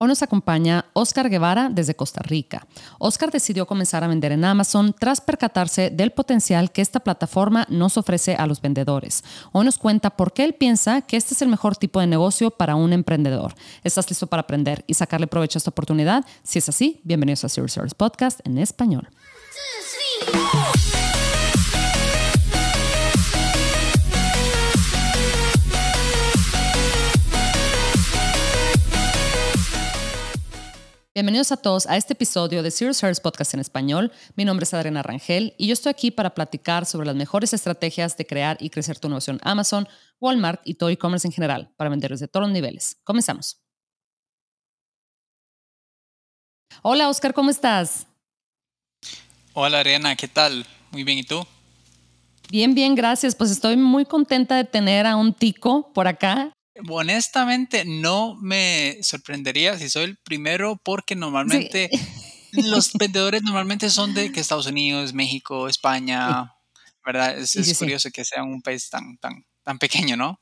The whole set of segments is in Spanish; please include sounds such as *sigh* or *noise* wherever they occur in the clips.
Hoy nos acompaña Oscar Guevara desde Costa Rica. Oscar decidió comenzar a vender en Amazon tras percatarse del potencial que esta plataforma nos ofrece a los vendedores. Hoy nos cuenta por qué él piensa que este es el mejor tipo de negocio para un emprendedor. ¿Estás listo para aprender y sacarle provecho a esta oportunidad? Si es así, bienvenidos a Serious Service Podcast en español. Bienvenidos a todos a este episodio de Serious Service Podcast en español. Mi nombre es Adriana Rangel y yo estoy aquí para platicar sobre las mejores estrategias de crear y crecer tu negocio en Amazon, Walmart y todo e-commerce en general para vendedores de todos los niveles. Comenzamos. Hola Oscar, ¿cómo estás? Hola Adriana, ¿qué tal? Muy bien, ¿y tú? Bien, bien, gracias. Pues estoy muy contenta de tener a un tico por acá honestamente no me sorprendería si soy el primero porque normalmente *laughs* los vendedores normalmente son de que Estados Unidos, México, España, ¿verdad? Es, curioso que sea un país tan, tan, tan pequeño, ¿no?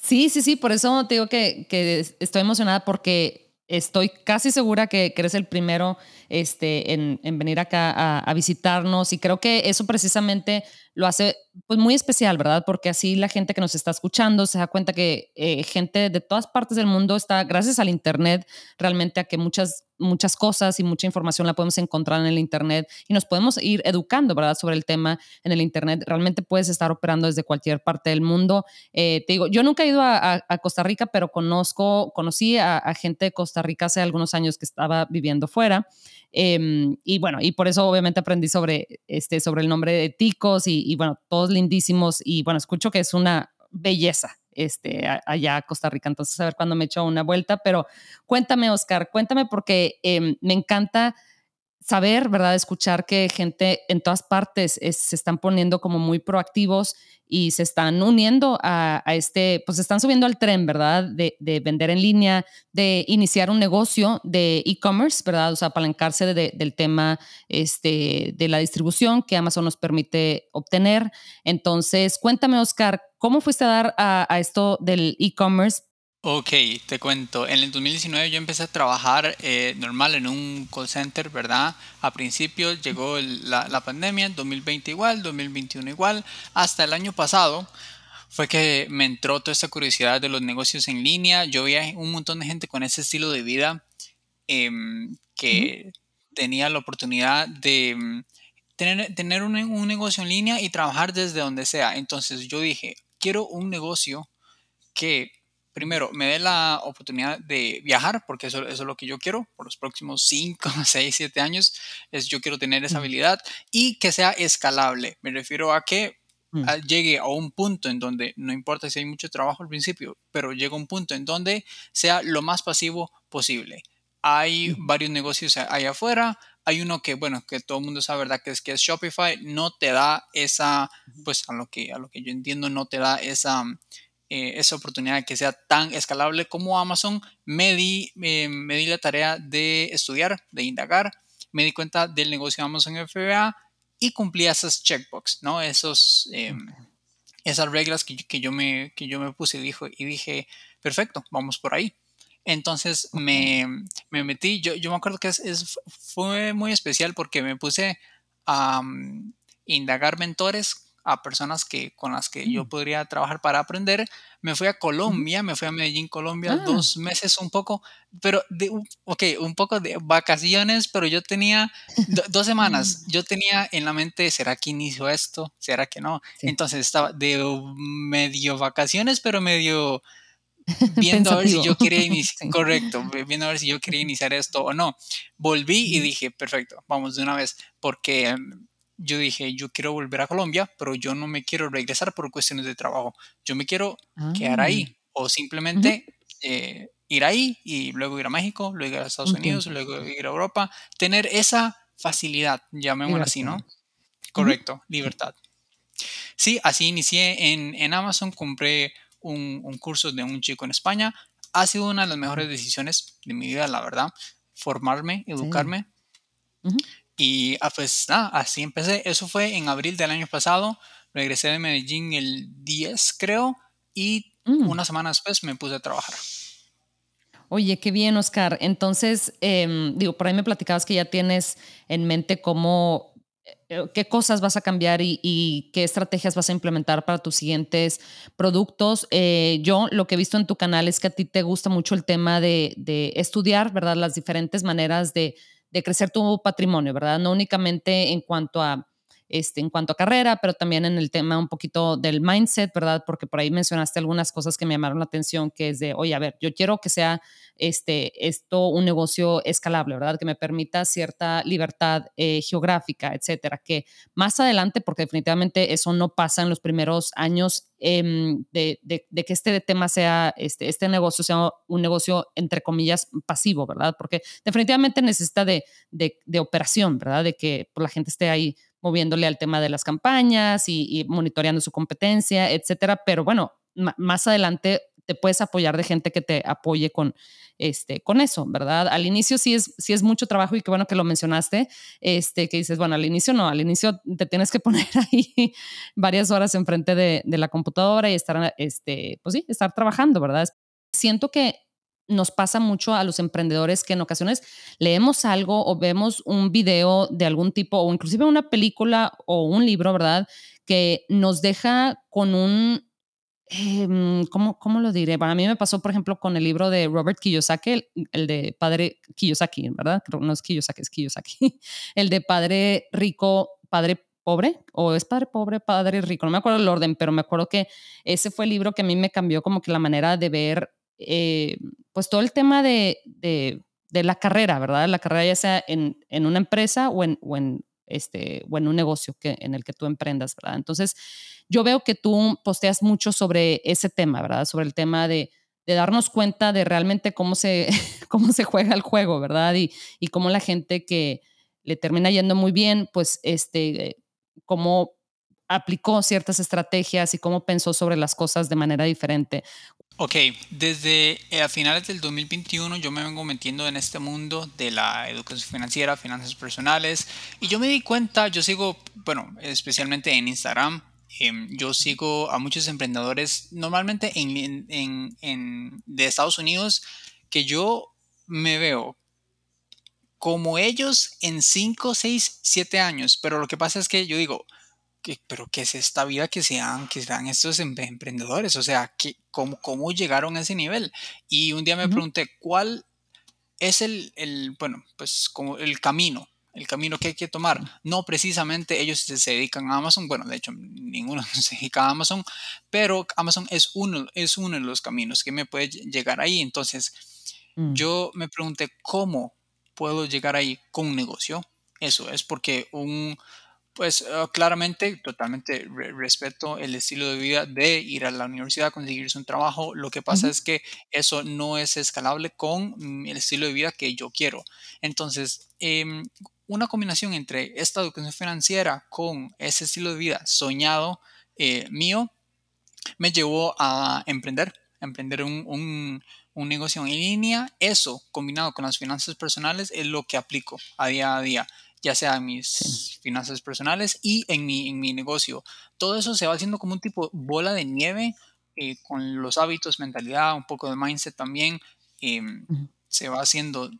Sí, sí, sí, por eso te digo que, estoy emocionada porque estoy casi segura que, eres el primero este, en, venir acá a, a, visitarnos y creo que eso precisamente lo hace pues muy especial, ¿verdad? Porque así la gente que nos está escuchando se da cuenta que eh, gente de todas partes del mundo está, gracias al Internet, realmente a que muchas, muchas cosas y mucha información la podemos encontrar en el Internet y nos podemos ir educando, ¿verdad? Sobre el tema en el Internet. Realmente puedes estar operando desde cualquier parte del mundo. Eh, te digo, yo nunca he ido a, Costa Rica, pero conozco, conocí a, a gente de Costa Rica hace algunos años que estaba viviendo fuera. Em, y bueno, y por eso obviamente aprendí sobre, este, sobre el nombre de ticos y, bueno, todos lindísimos. Y bueno, escucho que es una belleza este, allá a Costa Rica. Entonces, a ver cuándo me echo una vuelta. Pero cuéntame, Oscar, cuéntame porque em, me encanta saber, ¿verdad? Escuchar que gente en todas partes se están poniendo como muy proactivos y se están uniendo a, este, pues están subiendo al tren, ¿verdad? De, vender en línea, de iniciar un negocio de e-commerce, ¿verdad? O sea, apalancarse del tema este, de la distribución que Amazon nos permite obtener. Entonces, cuéntame, Oscar, ¿cómo fuiste a dar a, a esto del e-commerce Ok, te cuento. En el 2019 yo empecé a trabajar eh, normal en un call center, ¿verdad? A principio llegó la, la, pandemia, 2020 igual, 2021 igual. Hasta el año pasado fue que me entró toda esta curiosidad de los negocios en línea. Yo veía un montón de gente con ese estilo de vida em, que tenía la oportunidad de em, tener, tener un, un negocio en línea y trabajar desde donde sea. Entonces yo dije, quiero un negocio que primero, me dé la oportunidad de viajar, porque eso, es lo que yo quiero por los próximos 5, 6, 7 años, es yo quiero tener esa habilidad y que sea escalable. Me refiero a que mm. llegue a un punto en donde, no importa si hay mucho trabajo al principio, pero llega a un punto en donde sea lo más pasivo posible. Hay varios negocios allá afuera, hay uno que, bueno, que todo el mundo sabe, ¿verdad? Que es que es Shopify, no te da esa, pues a lo que, a lo que yo entiendo, no te da esa eh, esa oportunidad que sea tan escalable como Amazon, me di, eh, me di la tarea de estudiar, de indagar, me di cuenta del negocio de Amazon FBA y cumplí esas checkbox, ¿no? Esos, em, esas reglas que, que, yo me, que yo me puse y, dijo, y dije, perfecto, vamos por ahí. Entonces me, me, metí, yo, yo me acuerdo que es, fue muy especial porque me puse a um, indagar mentores a personas que, con las que yo mm. podría trabajar para aprender. Me fui a Colombia, me fui a Medellín, Colombia, ah. dos meses un poco, pero, de, ok, un poco de vacaciones, pero yo tenía dos semanas, yo tenía en la mente, ¿será que inicio esto? ¿Será que no? Entonces estaba de medio vacaciones, pero medio *laughs* viendo a ver si yo quería *laughs* iniciar, correcto, viendo a ver si yo quería iniciar esto o no. Volví y dije, perfecto, vamos de una vez, porque yo dije, yo quiero volver a Colombia, pero yo no me quiero regresar por cuestiones de trabajo. Yo me quiero quedar ahí ah. o simplemente eh, ir ahí y luego ir a México, luego ir a Estados Unidos, luego ir a Europa. Tener esa facilidad, llamémoslo así, ¿no? Correcto, libertad. Sí, así inicié en, en Amazon, compré un, un, curso de un chico en España. Ha sido una de las mejores decisiones de mi vida, la verdad. Formarme, educarme. Y ah, pues nada, así empecé. Eso fue en abril del año pasado. Regresé de Medellín el 10, creo, y mm. una semana después me puse a trabajar. Oye, qué bien, Oscar. Entonces, em, digo, por ahí me platicabas que ya tienes en mente cómo, eh, qué cosas vas a cambiar y, qué estrategias vas a implementar para tus siguientes productos. Eh, yo lo que he visto en tu canal es que a ti te gusta mucho el tema de, de estudiar, ¿verdad? Las diferentes maneras de, de crecer tu patrimonio, ¿verdad? No únicamente en cuanto a este, en cuanto a carrera, pero también en el tema un poquito del mindset, ¿verdad? Porque por ahí mencionaste algunas cosas que me llamaron la atención, que es de, oye, a ver, yo quiero que sea este, esto un negocio escalable, ¿verdad? Que me permita cierta libertad eh, geográfica, etcétera, que más adelante, porque definitivamente eso no pasa en los primeros años em, de, que este tema sea, este, este negocio sea un negocio, entre comillas, pasivo, ¿verdad? Porque definitivamente necesita de, operación, ¿verdad? De que la gente esté ahí moviéndole al tema de las campañas y, monitoreando su competencia, etcétera. Pero bueno, más adelante te puedes apoyar de gente que te apoye con, este, con eso, ¿verdad? Al inicio sí es, sí es mucho trabajo y qué bueno que lo mencionaste, este, que dices, bueno, al inicio no, al inicio te tienes que *laughs* poner ahí varias horas enfrente de, de la computadora y estar, este, pues sí, estar trabajando, ¿verdad? Siento que nos pasa mucho a los emprendedores que en ocasiones leemos algo o vemos un video de algún tipo o inclusive una película o un libro, ¿verdad? Que nos deja con un, em, ¿cómo, ¿cómo, lo diré? Para mí me pasó, por ejemplo, con el libro de Robert Kiyosaki, el, de Padre Kiyosaki, ¿verdad? No es Kiyosaki, es Kiyosaki. *laughs* El de Padre Rico, Padre Pobre, o es Padre Pobre, Padre Rico, no me acuerdo el orden, pero me acuerdo que ese fue el libro que a mí me cambió como que la manera de ver eh, pues todo el tema de, de, la carrera, ¿verdad? La carrera ya sea en, en una empresa o en, o en, este, o en un negocio que, en el que tú emprendas, ¿verdad? Entonces, yo veo que tú posteas mucho sobre ese tema, ¿verdad? Sobre el tema de, de darnos cuenta de realmente cómo se, *laughs* cómo se juega el juego, ¿verdad? Y, y cómo la gente que le termina yendo muy bien, pues, este, cómo aplicó ciertas estrategias y cómo pensó sobre las cosas de manera diferente. Ok, desde eh, a finales del 2021 yo me vengo metiendo en este mundo de la educación financiera, finanzas personales, y yo me di cuenta, yo sigo, bueno, especialmente en Instagram, em, yo sigo a muchos emprendedores, normalmente en, en, en, de Estados Unidos, que yo me veo como ellos en 5, 6, 7 años, pero lo que pasa es que yo digo, pero ¿qué es esta vida que sean, que sean estos emprendedores? O sea, ¿qué, cómo, ¿cómo llegaron a ese nivel? Y un día me pregunté, ¿cuál es el, el, bueno, pues como el camino? El camino que hay que tomar. No precisamente ellos se dedican a Amazon, bueno, de hecho ninguno *laughs* se dedica a Amazon, pero Amazon es uno, es uno de los caminos que me puede llegar ahí. Entonces, mm. yo me pregunté, ¿cómo puedo llegar ahí con un negocio? Eso es porque un, pues ah, claramente, totalmente respeto el estilo de vida de ir a la universidad, conseguirse un trabajo. Lo que pasa es que eso no es escalable con mm, el estilo de vida que yo quiero. Entonces, em, una combinación entre esta educación financiera con ese estilo de vida soñado eh, mío me llevó a emprender, emprender un, un, un negocio en línea. Eso combinado con las finanzas personales es lo que aplico a día a día ya sea en mis finanzas personales y en mi, en mi negocio. Todo eso se va haciendo como un tipo bola de nieve eh, con los hábitos, mentalidad, un poco de mindset también. Em, se va haciendo,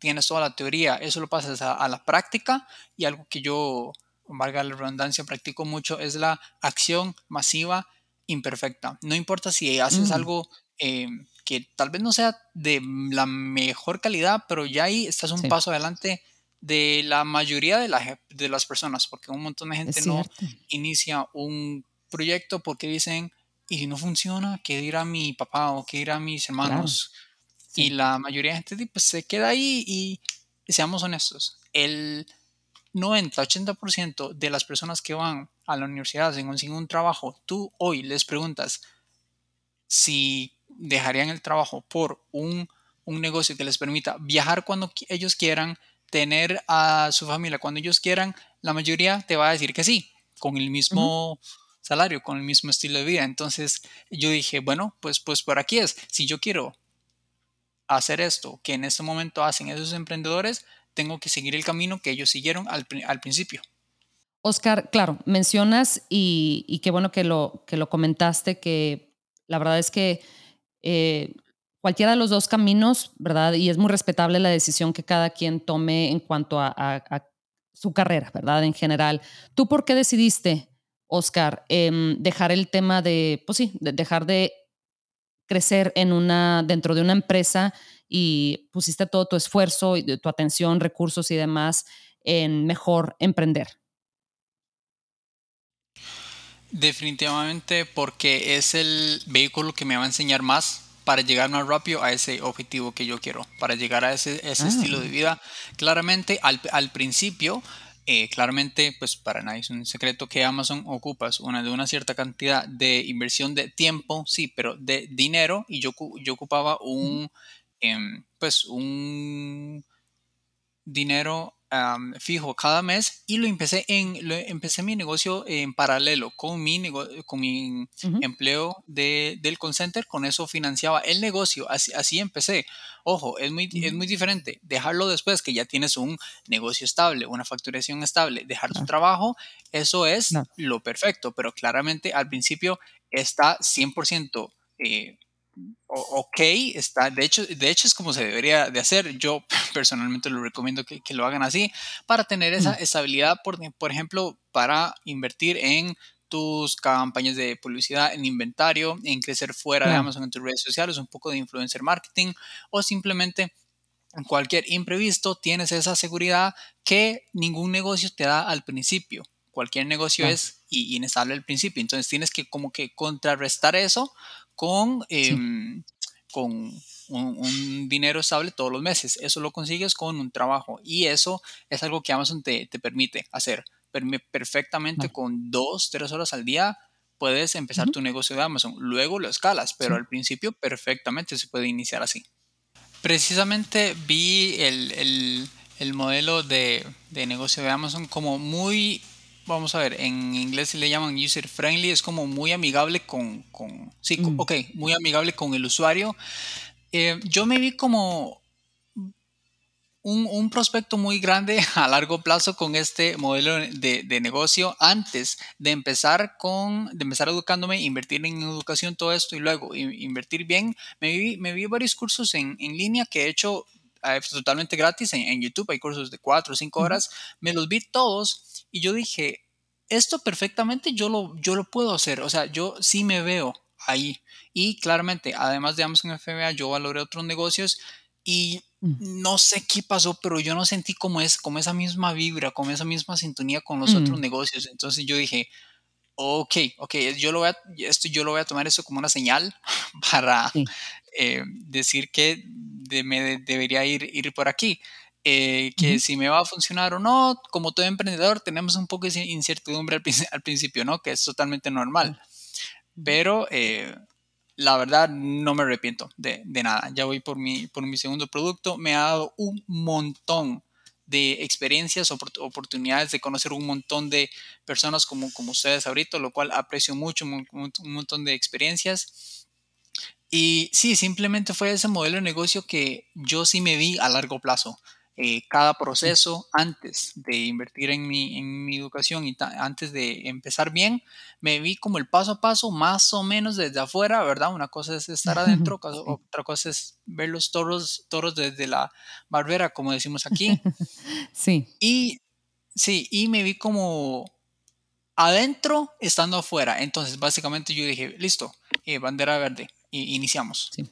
tienes toda la teoría, eso lo pasas a, la práctica y algo que yo, valga la redundancia, practico mucho es la acción masiva imperfecta. No importa si haces mm. algo em, que tal vez no sea de la mejor calidad, pero ya ahí estás un paso adelante de la mayoría de, de las personas, porque un montón de gente no inicia un proyecto porque dicen, y si no funciona, ¿qué dirá mi papá o qué dirá mis hermanos? Y la mayoría de gente pues, se queda ahí y, seamos honestos, el 90-80% de las personas que van a la universidad sin conseguir un trabajo, tú hoy les preguntas si dejarían el trabajo por un, un negocio que les permita viajar cuando ellos quieran, tener a su familia cuando ellos quieran, la mayoría te va a decir que sí, con el mismo salario, con el mismo estilo de vida. Entonces yo dije, bueno, pues, pues por aquí es, si yo quiero hacer esto que en este momento hacen esos emprendedores, tengo que seguir el camino que ellos siguieron al, principio. Oscar, claro, mencionas y, qué bueno que lo, que lo comentaste, que la verdad es que eh, cualquiera de los dos caminos, ¿verdad? Y es muy respetable la decisión que cada quien tome en cuanto a, su carrera, ¿verdad? En general. ¿Tú por qué decidiste, Oscar, em, dejar el tema de, pues sí, dejar de crecer en una, dentro de una empresa y pusiste todo tu esfuerzo y tu atención, recursos y demás en mejor emprender? Definitivamente porque es el vehículo que me va a enseñar más para llegar más rápido a ese objetivo que yo quiero, para llegar a ese, ese estilo de ah. vida. Claramente, al, al principio, eh, claramente, pues para nadie es un secreto que Amazon ocupas una de una cierta cantidad de inversión de tiempo, sí, pero de dinero y yo, yo ocupaba un, em, pues un dinero fijo cada mes y lo empecé en lo, empecé mi negocio en paralelo con mi con mi empleo de, del call center con eso financiaba el negocio así, así empecé. Ojo es muy es muy diferente dejarlo después que ya tienes un negocio estable una facturación estable dejar tu trabajo eso es lo perfecto pero claramente al principio está 100% eh, ok, está, de hecho, de hecho es como se debería de hacer. Yo *laughs* personalmente lo recomiendo que, lo hagan así para tener esa estabilidad, por, por ejemplo, para invertir en tus campañas de publicidad, en inventario, en crecer fuera de Amazon en tus redes sociales, un poco de influencer marketing o simplemente en cualquier imprevisto tienes esa seguridad que ningún negocio te da al principio. Cualquier negocio es inestable al principio, entonces tienes que como que contrarrestar eso con, em, con un, dinero estable todos los meses. Eso lo consigues con un trabajo y eso es algo que Amazon te, te permite hacer. Perfectamente con dos, tres horas al día puedes empezar tu negocio de Amazon. Luego lo escalas, pero al principio perfectamente se puede iniciar así. Precisamente vi el, el, el modelo de, de negocio de Amazon como muy vamos a ver, en inglés le llaman user friendly, es como muy amigable con, con sí, mm. ok, muy amigable con el usuario. Eh, yo me vi como un, un, prospecto muy grande *laughs* a largo plazo con este modelo de, de, negocio antes de empezar con, de empezar educándome, invertir en educación, todo esto y luego invertir bien. Me vi, me vi varios cursos en, en línea que he hecho eh, totalmente gratis en, en, YouTube, hay cursos de 4 o 5 horas, me los vi todos y yo dije, esto perfectamente yo lo, yo lo puedo hacer, o sea, yo sí me veo ahí. Y claramente, además de Amazon FBA, yo valoré otros negocios y mm. no sé qué pasó, pero yo no sentí como, es, como esa misma vibra, como esa misma sintonía con los otros mm. negocios. Entonces yo dije, ok, ok, yo lo voy a, esto, yo lo voy a tomar eso como una señal *laughs* para eh, decir que me debería ir, ir por aquí. Eh, que si me va a funcionar o no, como todo emprendedor tenemos un poco de incertidumbre al, principio, ¿no? Que es totalmente normal. Pero eh, la verdad no me arrepiento de, de, nada. Ya voy por mi, por mi segundo producto. Me ha dado un montón de experiencias, oportunidades de conocer un montón de personas como, como ustedes ahorita, lo cual aprecio mucho, un, un montón de experiencias. Y sí, simplemente fue ese modelo de negocio que yo sí me vi a largo plazo. Eh, cada proceso antes de invertir en mi, en mi educación y antes de empezar bien, me vi como el paso a paso más o menos desde afuera, ¿verdad? Una cosa es estar adentro, *laughs* otra cosa es ver los toros, toros desde la barbera, como decimos aquí. *laughs* Sí. Y sí, y me vi como adentro estando afuera. Entonces, básicamente yo dije, listo, eh, bandera verde, y iniciamos. Sí.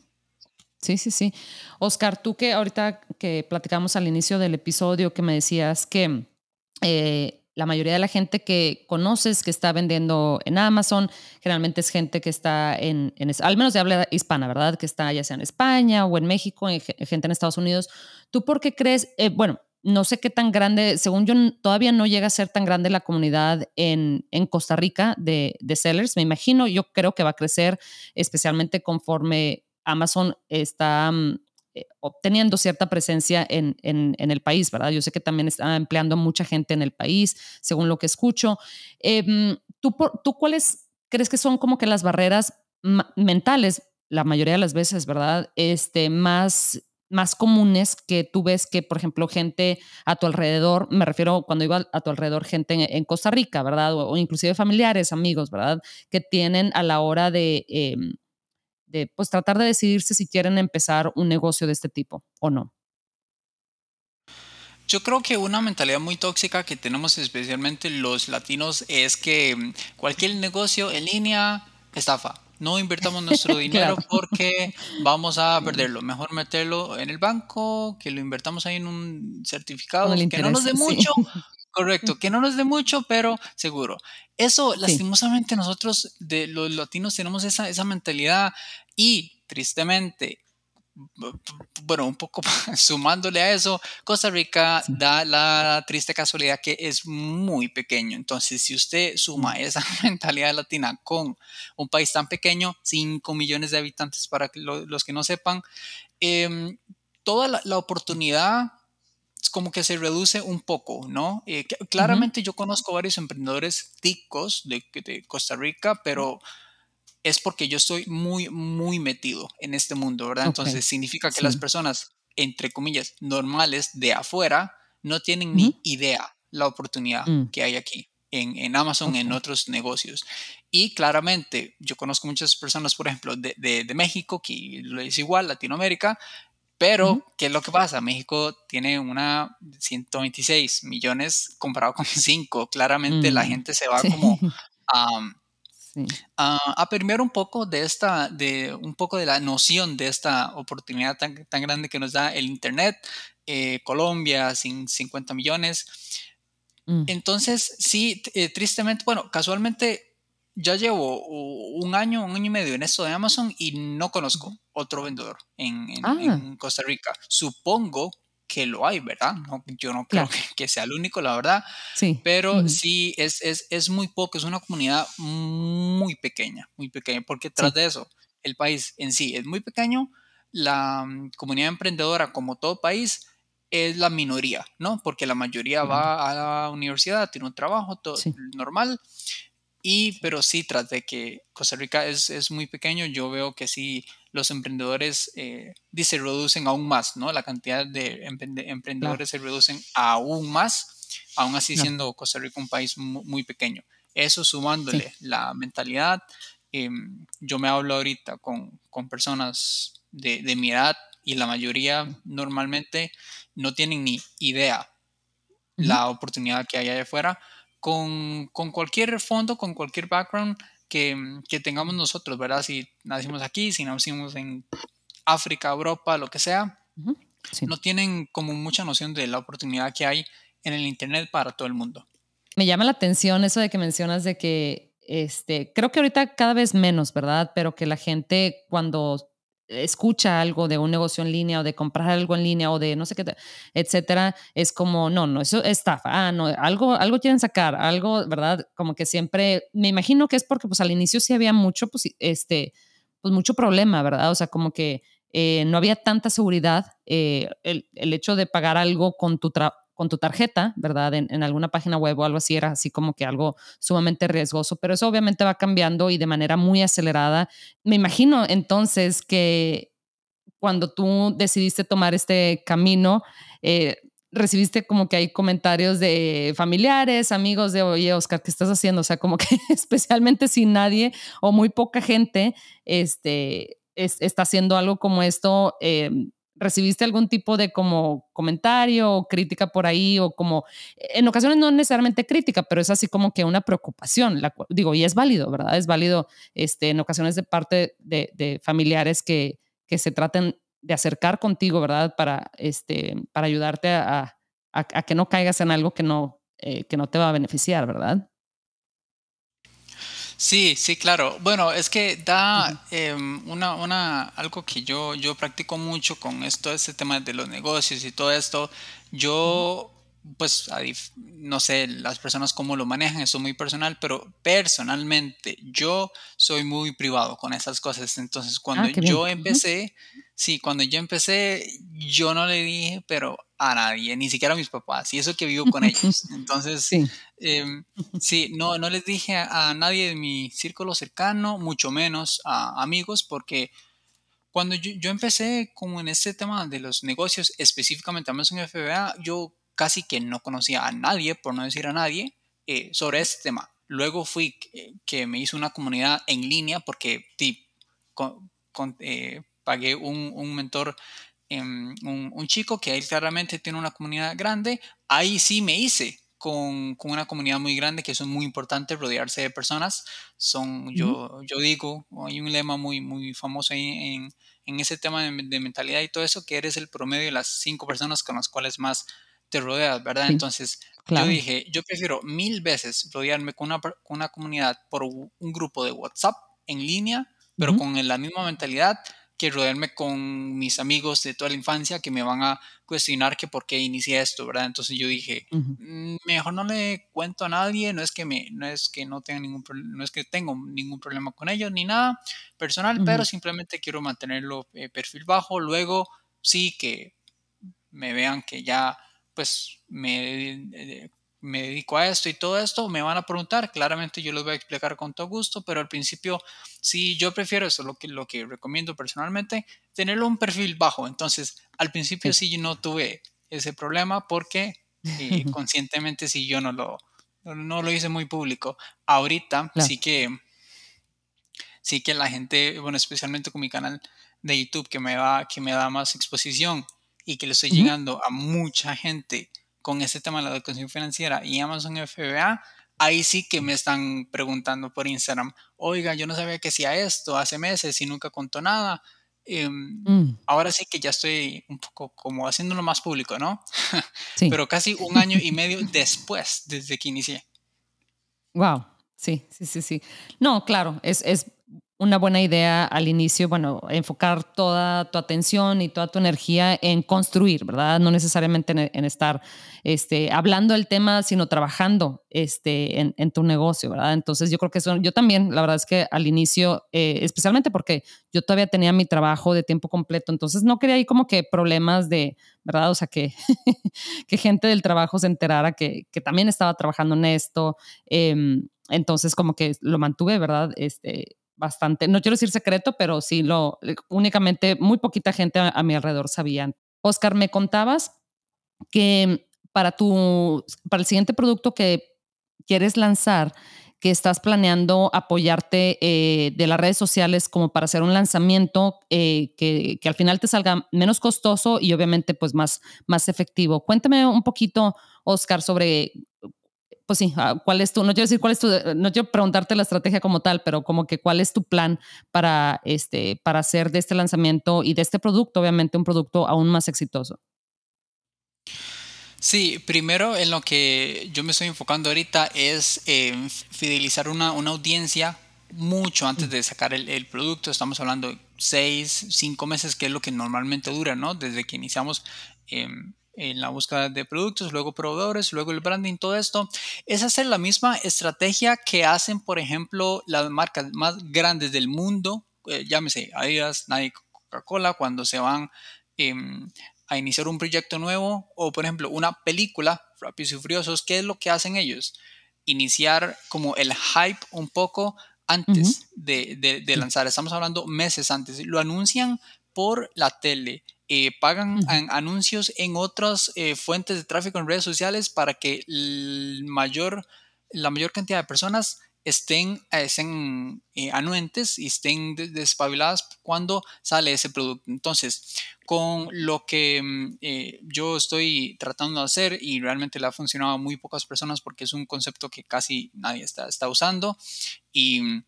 Sí, sí, sí. Oscar, tú que ahorita que platicamos al inicio del episodio, que me decías que eh, la mayoría de la gente que conoces que está vendiendo en Amazon, generalmente es gente que está en, al menos de habla hispana, ¿verdad? Que está ya sea en España o en México, gente en Estados Unidos. ¿Tú por qué crees, eh, bueno, no sé qué tan grande, según yo, todavía no llega a ser tan grande la comunidad en, en Costa Rica de, de sellers. Me imagino, yo creo que va a crecer, especialmente conforme Amazon está mm, eh, obteniendo cierta presencia en, el país, ¿verdad? Yo sé que también está empleando mucha gente en el país, según lo que escucho. Em, ¿tú, ¿Tú cuáles crees que son como que las barreras mentales, la mayoría de las veces, ¿verdad? Este, más más comunes que tú ves que, por ejemplo, gente a tu alrededor, me refiero cuando iba a tu alrededor, gente en, Costa Rica, ¿verdad? O, inclusive familiares, amigos, ¿verdad? Que tienen a la hora de, em, de pues tratar de decidirse si quieren empezar un negocio de este tipo o no. Yo creo que una mentalidad muy tóxica que tenemos especialmente los latinos es que mm, cualquier negocio en línea estafa. No invertamos nuestro *laughs* dinero porque vamos a perderlo. Mejor meterlo en el banco, que lo invertamos ahí en un certificado que no nos dé mucho. *laughs* Correcto, que no nos dé mucho, pero seguro. Eso, lastimosamente, nosotros de los latinos tenemos esa, esa mentalidad y tristemente bueno, un poco *laughs* sumándole a eso, Costa Rica da la triste casualidad que es muy pequeño. Entonces, si usted suma esa *laughs* mentalidad latina con un país tan pequeño, 5 millones de habitantes para los que no sepan, em, toda la, oportunidad como que se reduce un poco, ¿no? Eh, claramente yo conozco varios emprendedores ticos de, de Costa Rica, pero es porque yo estoy muy, muy metido en este mundo, ¿verdad? Entonces significa que las personas, entre comillas, normales de afuera, no tienen ni idea la oportunidad mm. que hay aquí en, en Amazon, en otros negocios. Y claramente, yo conozco muchas personas, por ejemplo, de, de, México, que lo es igual, Latinoamérica, pero, ¿qué es lo que pasa? México tiene una 126 millones comparado con *laughs* 5. Claramente la mm. gente se va como *laughs* a a permear un poco de esta, de un poco de la noción de esta oportunidad tan, tan grande que nos da el Internet, eh, Colombia sin 50 millones. Mm. Entonces, sí, eh, tristemente, bueno, casualmente ya llevo un año, un año y medio en esto de Amazon y no conozco otro vendedor en, en ah. Costa Rica. Supongo que lo hay, ¿verdad? No, yo no creo que, sea el único, la verdad. Sí. Pero sí, es, es, es, muy poco, es una comunidad muy pequeña, muy pequeña, porque tras de eso, el país en sí es muy pequeño, la mm, comunidad emprendedora, como todo país, es la minoría, ¿no? Porque la mayoría va a la universidad, tiene un trabajo todo normal, y, pero sí, tras de que Costa Rica es, es muy pequeño, yo veo que sí los emprendedores eh, se reducen aún más, ¿no? La cantidad de emprendedores se reducen aún más, aún así siendo Costa Rica un país muy, pequeño. Eso sumándole la mentalidad. Em, yo me hablo ahorita con, con personas de, de, mi edad y la mayoría normalmente no tienen ni idea la oportunidad que hay allá afuera. Con, con cualquier fondo, con cualquier background, que, que, tengamos nosotros, ¿verdad? Si nacimos aquí, si nacimos en África, Europa, lo que sea, no tienen como mucha noción de la oportunidad que hay en el Internet para todo el mundo. Me llama la atención eso de que mencionas de que, este, creo que ahorita cada vez menos, ¿verdad? Pero que la gente cuando escucha algo de un negocio en línea o de comprar algo en línea o de no sé qué, etcétera, es como, no, no, eso es estafa, ah, no, algo, algo quieren sacar, algo, ¿verdad? Como que siempre, me imagino que es porque pues al inicio sí había mucho, pues, este, pues mucho problema, ¿verdad? O sea, como que eh, no había tanta seguridad, eh, el, el, hecho de pagar algo con tu, con tu tarjeta, ¿verdad? En, alguna página web o algo así era así como que algo sumamente riesgoso, pero eso obviamente va cambiando y de manera muy acelerada. Me imagino entonces que cuando tú decidiste tomar este camino, eh, recibiste como que hay comentarios de familiares, amigos de, oye, Oscar, ¿qué estás haciendo? O sea, como que *laughs* especialmente si nadie o muy poca gente este, está haciendo algo como esto. Eh, ¿Recibiste algún tipo de como comentario o crítica por ahí o como, en ocasiones no necesariamente crítica, pero es así como que una preocupación, la, digo, y es válido, ¿verdad? Es válido este, en ocasiones de parte de, familiares que, que se traten de acercar contigo, ¿verdad? Para, este, para ayudarte a, a, que no caigas en algo que no, eh, que no te va a beneficiar, ¿verdad? Sí, sí, claro. Bueno, es que da em, una, una, algo que yo, yo practico mucho con esto, este tema de los negocios y todo esto. Yo, pues, no sé, las personas cómo lo manejan, eso es muy personal, pero personalmente yo soy muy privado con esas cosas. Entonces, cuando ah, yo empecé, sí, cuando yo empecé, yo no le dije, pero a nadie, ni siquiera a mis papás, y eso que vivo con ellos. Entonces, sí, em, sí no, no les dije a, nadie de mi círculo cercano, mucho menos a amigos, porque cuando yo, empecé como en este tema de los negocios, específicamente Amazon FBA, yo casi que no conocía a nadie, por no decir a nadie, eh, sobre este tema. Luego fui que, me hizo una comunidad en línea porque eh, pagué un, un mentor, em, un, un, chico que ahí claramente tiene una comunidad grande. Ahí sí me hice con, con, una comunidad muy grande, que eso es muy importante, rodearse de personas. Son, yo, yo digo, hay un lema muy, muy famoso ahí en, en ese tema de, de, mentalidad y todo eso, que eres el promedio de las cinco personas con las cuales más te rodeas, ¿verdad? Sí. Entonces, Claro. Yo dije, yo prefiero mil veces rodearme con una, con una, comunidad por un grupo de WhatsApp en línea, pero uh -huh. con la misma mentalidad que rodearme con mis amigos de toda la infancia que me van a cuestionar que por qué inicié esto, ¿verdad? Entonces yo dije, uh -huh. mejor no le cuento a nadie, no es que me, no es que no tenga ningún no es que tengo ningún problema con ellos ni nada personal, uh -huh. pero simplemente quiero mantenerlo eh, perfil bajo, luego sí que me vean que ya pues me, me dedico a esto y todo esto, me van a preguntar, claramente yo les voy a explicar con todo gusto, pero al principio sí, yo prefiero eso, lo que, lo que recomiendo personalmente, tenerlo un perfil bajo. Entonces, al principio sí, sí no tuve ese problema porque eh, *laughs* conscientemente sí yo no lo, no lo hice muy público. Ahorita claro. sí que sí que la gente, bueno, especialmente con mi canal de YouTube que me da, que me da más exposición y que le estoy uh -huh. llegando a mucha gente con este tema de la educación financiera y Amazon FBA, ahí sí que me están preguntando por Instagram, oiga, yo no sabía que hacía esto hace meses y nunca contó nada. Eh, mm. Ahora sí que ya estoy un poco como haciéndolo más público, ¿no? *laughs* Sí. Pero casi un año y medio después, desde que inicié. Wow, sí, sí, sí, sí. No, claro, es, es una buena idea al inicio, bueno, enfocar toda tu atención y toda tu energía en construir, ¿verdad? No necesariamente en, estar este, hablando del tema, sino trabajando este, en, en, tu negocio, ¿verdad? Entonces yo creo que eso, yo también, la verdad es que al inicio, eh, especialmente porque yo todavía tenía mi trabajo de tiempo completo, entonces no quería ahí como que problemas de, ¿verdad? O sea, que, *laughs* que gente del trabajo se enterara que, que también estaba trabajando en esto. Eh, entonces como que lo mantuve, ¿verdad? Este, bastante, no quiero decir secreto, pero sí lo, únicamente muy poquita gente a, a mi alrededor sabían. Oscar, me contabas que para tu, para el siguiente producto que quieres lanzar, que estás planeando apoyarte eh, de las redes sociales como para hacer un lanzamiento eh, que, que, al final te salga menos costoso y obviamente pues más, más efectivo. Cuéntame un poquito, Oscar, sobre pues sí, ah, ¿cuál es tu, no quiero decir cuál es tu, no quiero preguntarte la estrategia como tal, pero como que cuál es tu plan para, este, para hacer de este lanzamiento y de este producto, obviamente, un producto aún más exitoso? Sí, primero en lo que yo me estoy enfocando ahorita es eh, fidelizar una, una, audiencia mucho antes de sacar el, el, producto. Estamos hablando de seis, cinco meses, que es lo que normalmente dura, ¿no? Desde que iniciamos eh, en la búsqueda de productos, luego proveedores, luego el branding, todo esto, es hacer la misma estrategia que hacen, por ejemplo, las marcas más grandes del mundo, eh, llámese Adidas, Nike, Coca-Cola, cuando se van eh, a iniciar un proyecto nuevo o, por ejemplo, una película, Rápidos y Furiosos, ¿qué es lo que hacen ellos? Iniciar como el hype un poco antes uh -huh. de, de, de lanzar, estamos hablando meses antes, lo anuncian por la tele, eh, pagan anuncios en otras eh, fuentes de tráfico en redes sociales para que el mayor, la mayor cantidad de personas estén, estén eh, anuentes y estén despabiladas cuando sale ese producto. Entonces, con lo que mm, eh, yo estoy tratando de hacer y realmente le ha funcionado a muy pocas personas porque es un concepto que casi nadie está, está usando y mm,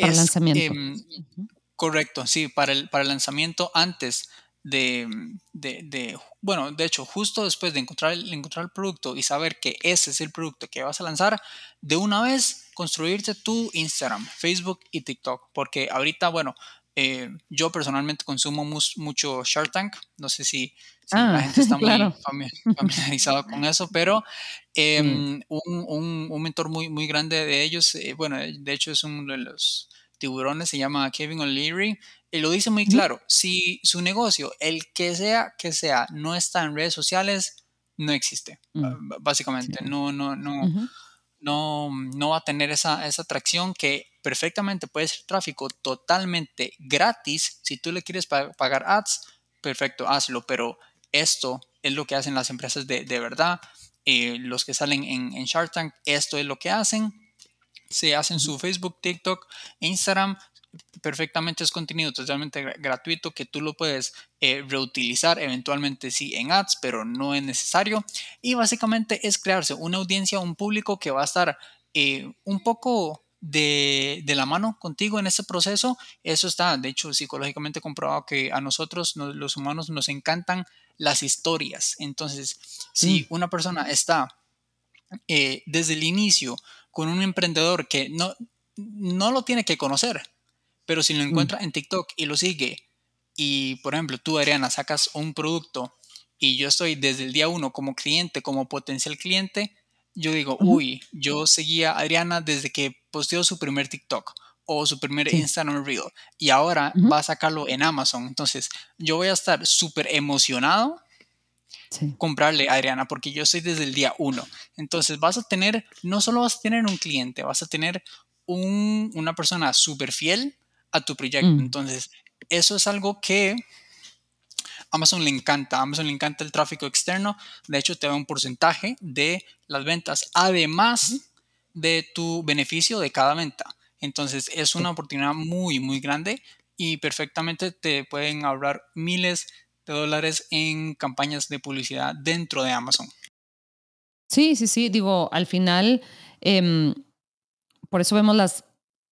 para es, lanzamiento. Eh, -huh. Correcto, sí, para el, para el lanzamiento antes de, de, de, bueno, de hecho, justo después de encontrar el, encontrar el producto y saber que ese es el producto que vas a lanzar, de una vez construirte tu Instagram, Facebook y TikTok, porque ahorita, bueno, eh, yo personalmente consumo mus, mucho Shark Tank, no sé si, si ah, la gente está *laughs* claro. muy familiarizado con eso, pero eh, mm. un, un, un, mentor muy, muy grande de ellos, eh, bueno, de hecho es uno de los tiburones, se llama Kevin O'Leary, y lo dice muy claro, si su negocio, el que sea que sea, no está en redes sociales, no existe, mm. básicamente, sí. no, no, no, uh -huh. no, no va a tener esa, esa atracción que perfectamente puede ser tráfico totalmente gratis, si tú le quieres pagar ads, perfecto, hazlo, pero esto es lo que hacen las empresas de, de verdad, eh, los que salen en, en Shark Tank, esto es lo que hacen, se hacen su Facebook, TikTok, Instagram, perfectamente es contenido totalmente gratuito que tú lo puedes eh, reutilizar eventualmente sí en ads, pero no es necesario. Y básicamente es crearse una audiencia, un público que va a estar eh, un poco de, la mano contigo en ese proceso. Eso está, de hecho, psicológicamente comprobado que a nosotros, los humanos, nos encantan las historias. Entonces, si una persona está eh, desde el inicio con un emprendedor que no, no lo tiene que conocer, pero si lo mm. encuentra en TikTok y lo sigue, y por ejemplo tú, Ariana, sacas un producto y yo estoy desde el día uno como cliente, como potencial cliente, yo digo, uy, yo seguía a Adriana desde que posteó su primer TikTok o su primer Instagram Reel y ahora va a sacarlo en Amazon. Entonces, yo voy a estar súper emocionado comprarle a Adriana porque yo estoy desde el día uno. Entonces, vas a tener, no solo vas a tener un cliente, vas a tener un, una persona súper fiel a tu proyecto. Mm. Entonces, eso es algo que Amazon le encanta. Amazon le encanta el tráfico externo. De hecho, te da un porcentaje de las ventas, además de tu beneficio de cada venta. Entonces, es una oportunidad muy, muy grande y perfectamente te pueden ahorrar miles dólares en campañas de publicidad dentro de Amazon. Sí, sí, sí. Digo, al final, em, por eso vemos las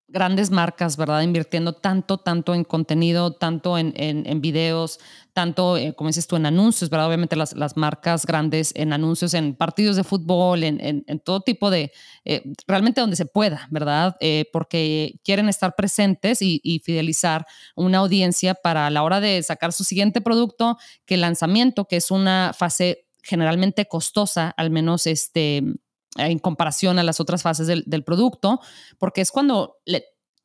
grandes marcas, ¿verdad? Invirtiendo tanto, tanto en contenido, tanto en, en, videos, tanto, eh, como dices tú, en anuncios, ¿verdad? Obviamente las, las, marcas grandes en anuncios, en partidos de fútbol, en, en todo tipo de, eh, realmente donde se pueda, ¿verdad? Eh, porque quieren estar presentes y, y, fidelizar una audiencia para a la hora de sacar su siguiente producto, que el lanzamiento, que es una fase generalmente costosa, al menos este, en comparación a las otras fases del, producto, porque es cuando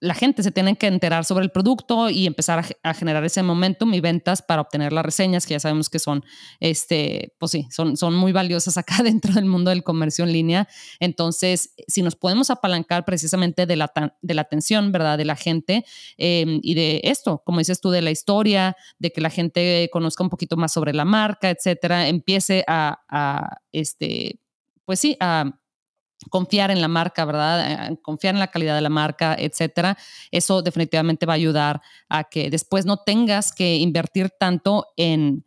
la gente se tiene que enterar sobre el producto y empezar a, generar ese momentum y ventas para obtener las reseñas, que ya sabemos que son, este, pues sí, son, son muy valiosas *laughs* acá dentro del mundo del comercio en línea. Entonces, si nos podemos apalancar precisamente de la, de la atención, ¿verdad? De la gente em, y de esto, como dices tú, de la historia, de que la gente conozca un poquito más sobre la marca, etcétera, empiece a, a este, pues sí, a confiar en la marca, ¿verdad? Eh, confiar en la calidad de la marca, etcétera. Eso definitivamente va a ayudar a que después no tengas que invertir tanto en,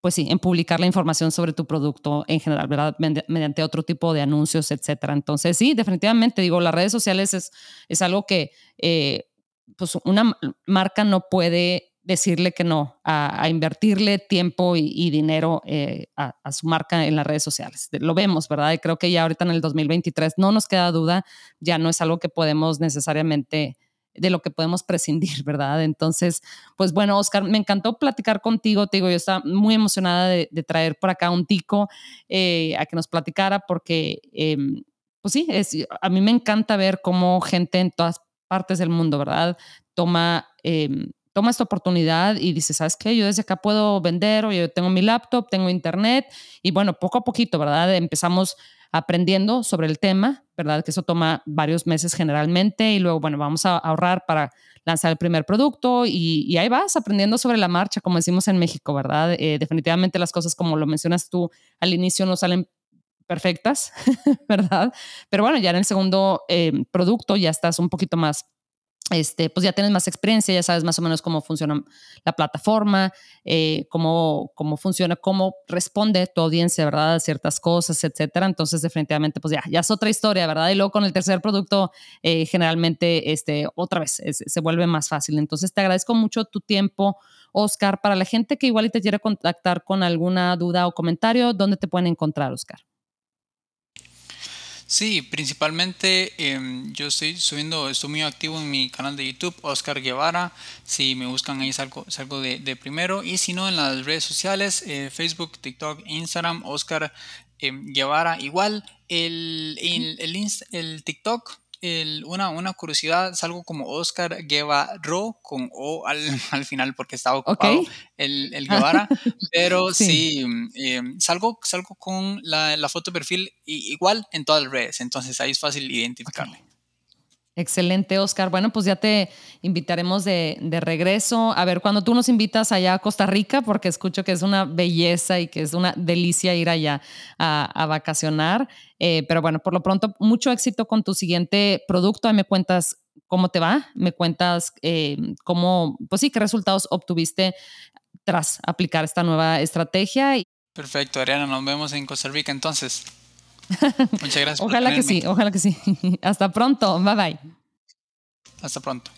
pues sí, en publicar la información sobre tu producto en general, ¿verdad? Mediante otro tipo de anuncios, etcétera. Entonces, sí, definitivamente, digo, las redes sociales es, es algo que, eh, pues, una marca no puede decirle que no, a, invertirle tiempo y, dinero eh, a, su marca en las redes sociales. Lo vemos, ¿verdad? Y creo que ya ahorita en el 2023 no nos queda duda, ya no es algo que podemos necesariamente de lo que podemos *laughs* prescindir, ¿verdad? Entonces, pues bueno, Oscar, me encantó platicar contigo, te digo, yo estaba muy emocionada de, traer por acá un tico eh, a que nos platicara porque, em, pues sí, a mí me encanta ver cómo gente en todas partes del mundo, ¿verdad? Toma em, toma esta oportunidad y dice, ¿sabes qué? Yo desde acá puedo vender, o yo tengo mi laptop, tengo internet, y bueno, poco a poquito, ¿verdad? Empezamos aprendiendo sobre el tema, ¿verdad? Que eso toma varios meses generalmente, y luego, bueno, vamos a ahorrar para lanzar el primer producto, y, ahí vas aprendiendo sobre la marcha, como decimos en México, ¿verdad? Eh, definitivamente las cosas, como lo mencionas tú al inicio, no salen perfectas, *laughs* ¿verdad? Pero bueno, ya en el segundo eh, producto ya estás un poquito más este, pues ya tienes más experiencia, ya sabes más o menos cómo funciona la plataforma, eh, cómo, cómo funciona, cómo responde tu audiencia, ¿verdad? A ciertas cosas, etcétera. Entonces, definitivamente, pues ya, ya es otra historia, ¿verdad? Y luego con el tercer producto, eh, generalmente, este, otra vez, se vuelve más fácil. Entonces, te agradezco mucho tu tiempo, Oscar. Para la gente que igual te quiere contactar con alguna duda o comentario, ¿dónde te pueden encontrar, Oscar? Sí, principalmente em, yo estoy subiendo, estoy muy activo en mi canal de YouTube, Oscar Guevara. Si me buscan ahí salgo, salgo de, primero. Y si no, en las redes sociales, eh, Facebook, TikTok, Instagram, Oscar em, Guevara. Igual, el, el, el, el TikTok una, una curiosidad, salgo como Oscar Guevara con O al, *laughs* al final porque estaba ocupado el, el, Guevara, *laughs* pero sí, eh, salgo, salgo con la, la, foto de perfil igual en todas las redes, entonces ahí es fácil identificarme. Excelente, Oscar. Bueno, pues ya te invitaremos de, de, regreso. A ver, cuando tú nos invitas allá a Costa Rica, porque escucho que es una belleza y que es una delicia ir allá a, a vacacionar. Eh, pero bueno, por lo pronto, mucho éxito con tu siguiente producto. Ahí me cuentas cómo te va, me cuentas eh, cómo, pues sí, qué resultados obtuviste tras aplicar esta nueva estrategia. Perfecto, Ariana, nos vemos en Costa Rica entonces. *laughs* Muchas gracias. ojalá que sí, ojalá que sí. *laughs* Hasta pronto, bye bye. Hasta pronto.